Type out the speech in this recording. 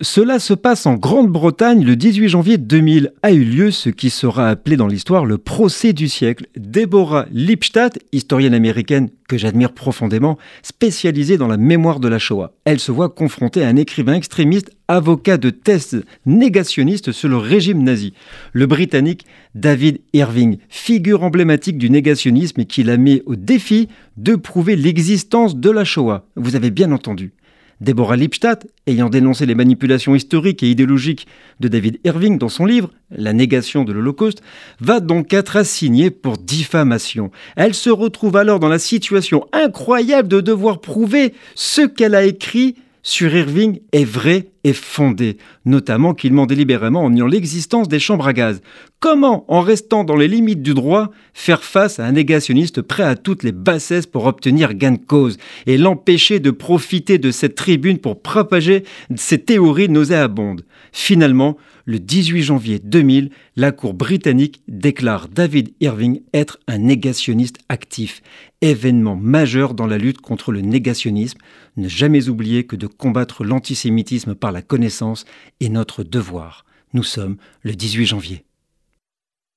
Cela se passe en Grande-Bretagne le 18 janvier 2000. A eu lieu ce qui sera appelé dans l'histoire le procès du siècle. Deborah Lipstadt, historienne américaine que j'admire profondément, spécialisée dans la mémoire de la Shoah. Elle se voit confrontée à un écrivain extrémiste, avocat de thèse négationniste sur le régime nazi. Le Britannique David Irving, figure emblématique du négationnisme et qui l'a mis au défi de prouver l'existence de la Shoah. Vous avez bien entendu. Deborah Lipstadt, ayant dénoncé les manipulations historiques et idéologiques de David Irving dans son livre La négation de l'Holocauste, va donc être assignée pour diffamation. Elle se retrouve alors dans la situation incroyable de devoir prouver ce qu'elle a écrit sur Irving est vrai et fondé, notamment qu'il ment délibérément en niant l'existence des chambres à gaz. Comment, en restant dans les limites du droit, faire face à un négationniste prêt à toutes les bassesses pour obtenir gain de cause et l'empêcher de profiter de cette tribune pour propager ses théories nauséabondes? Finalement, le 18 janvier 2000, la Cour britannique déclare David Irving être un négationniste actif, événement majeur dans la lutte contre le négationnisme. Ne jamais oublier que de combattre l'antisémitisme la connaissance est notre devoir. Nous sommes le 18 janvier.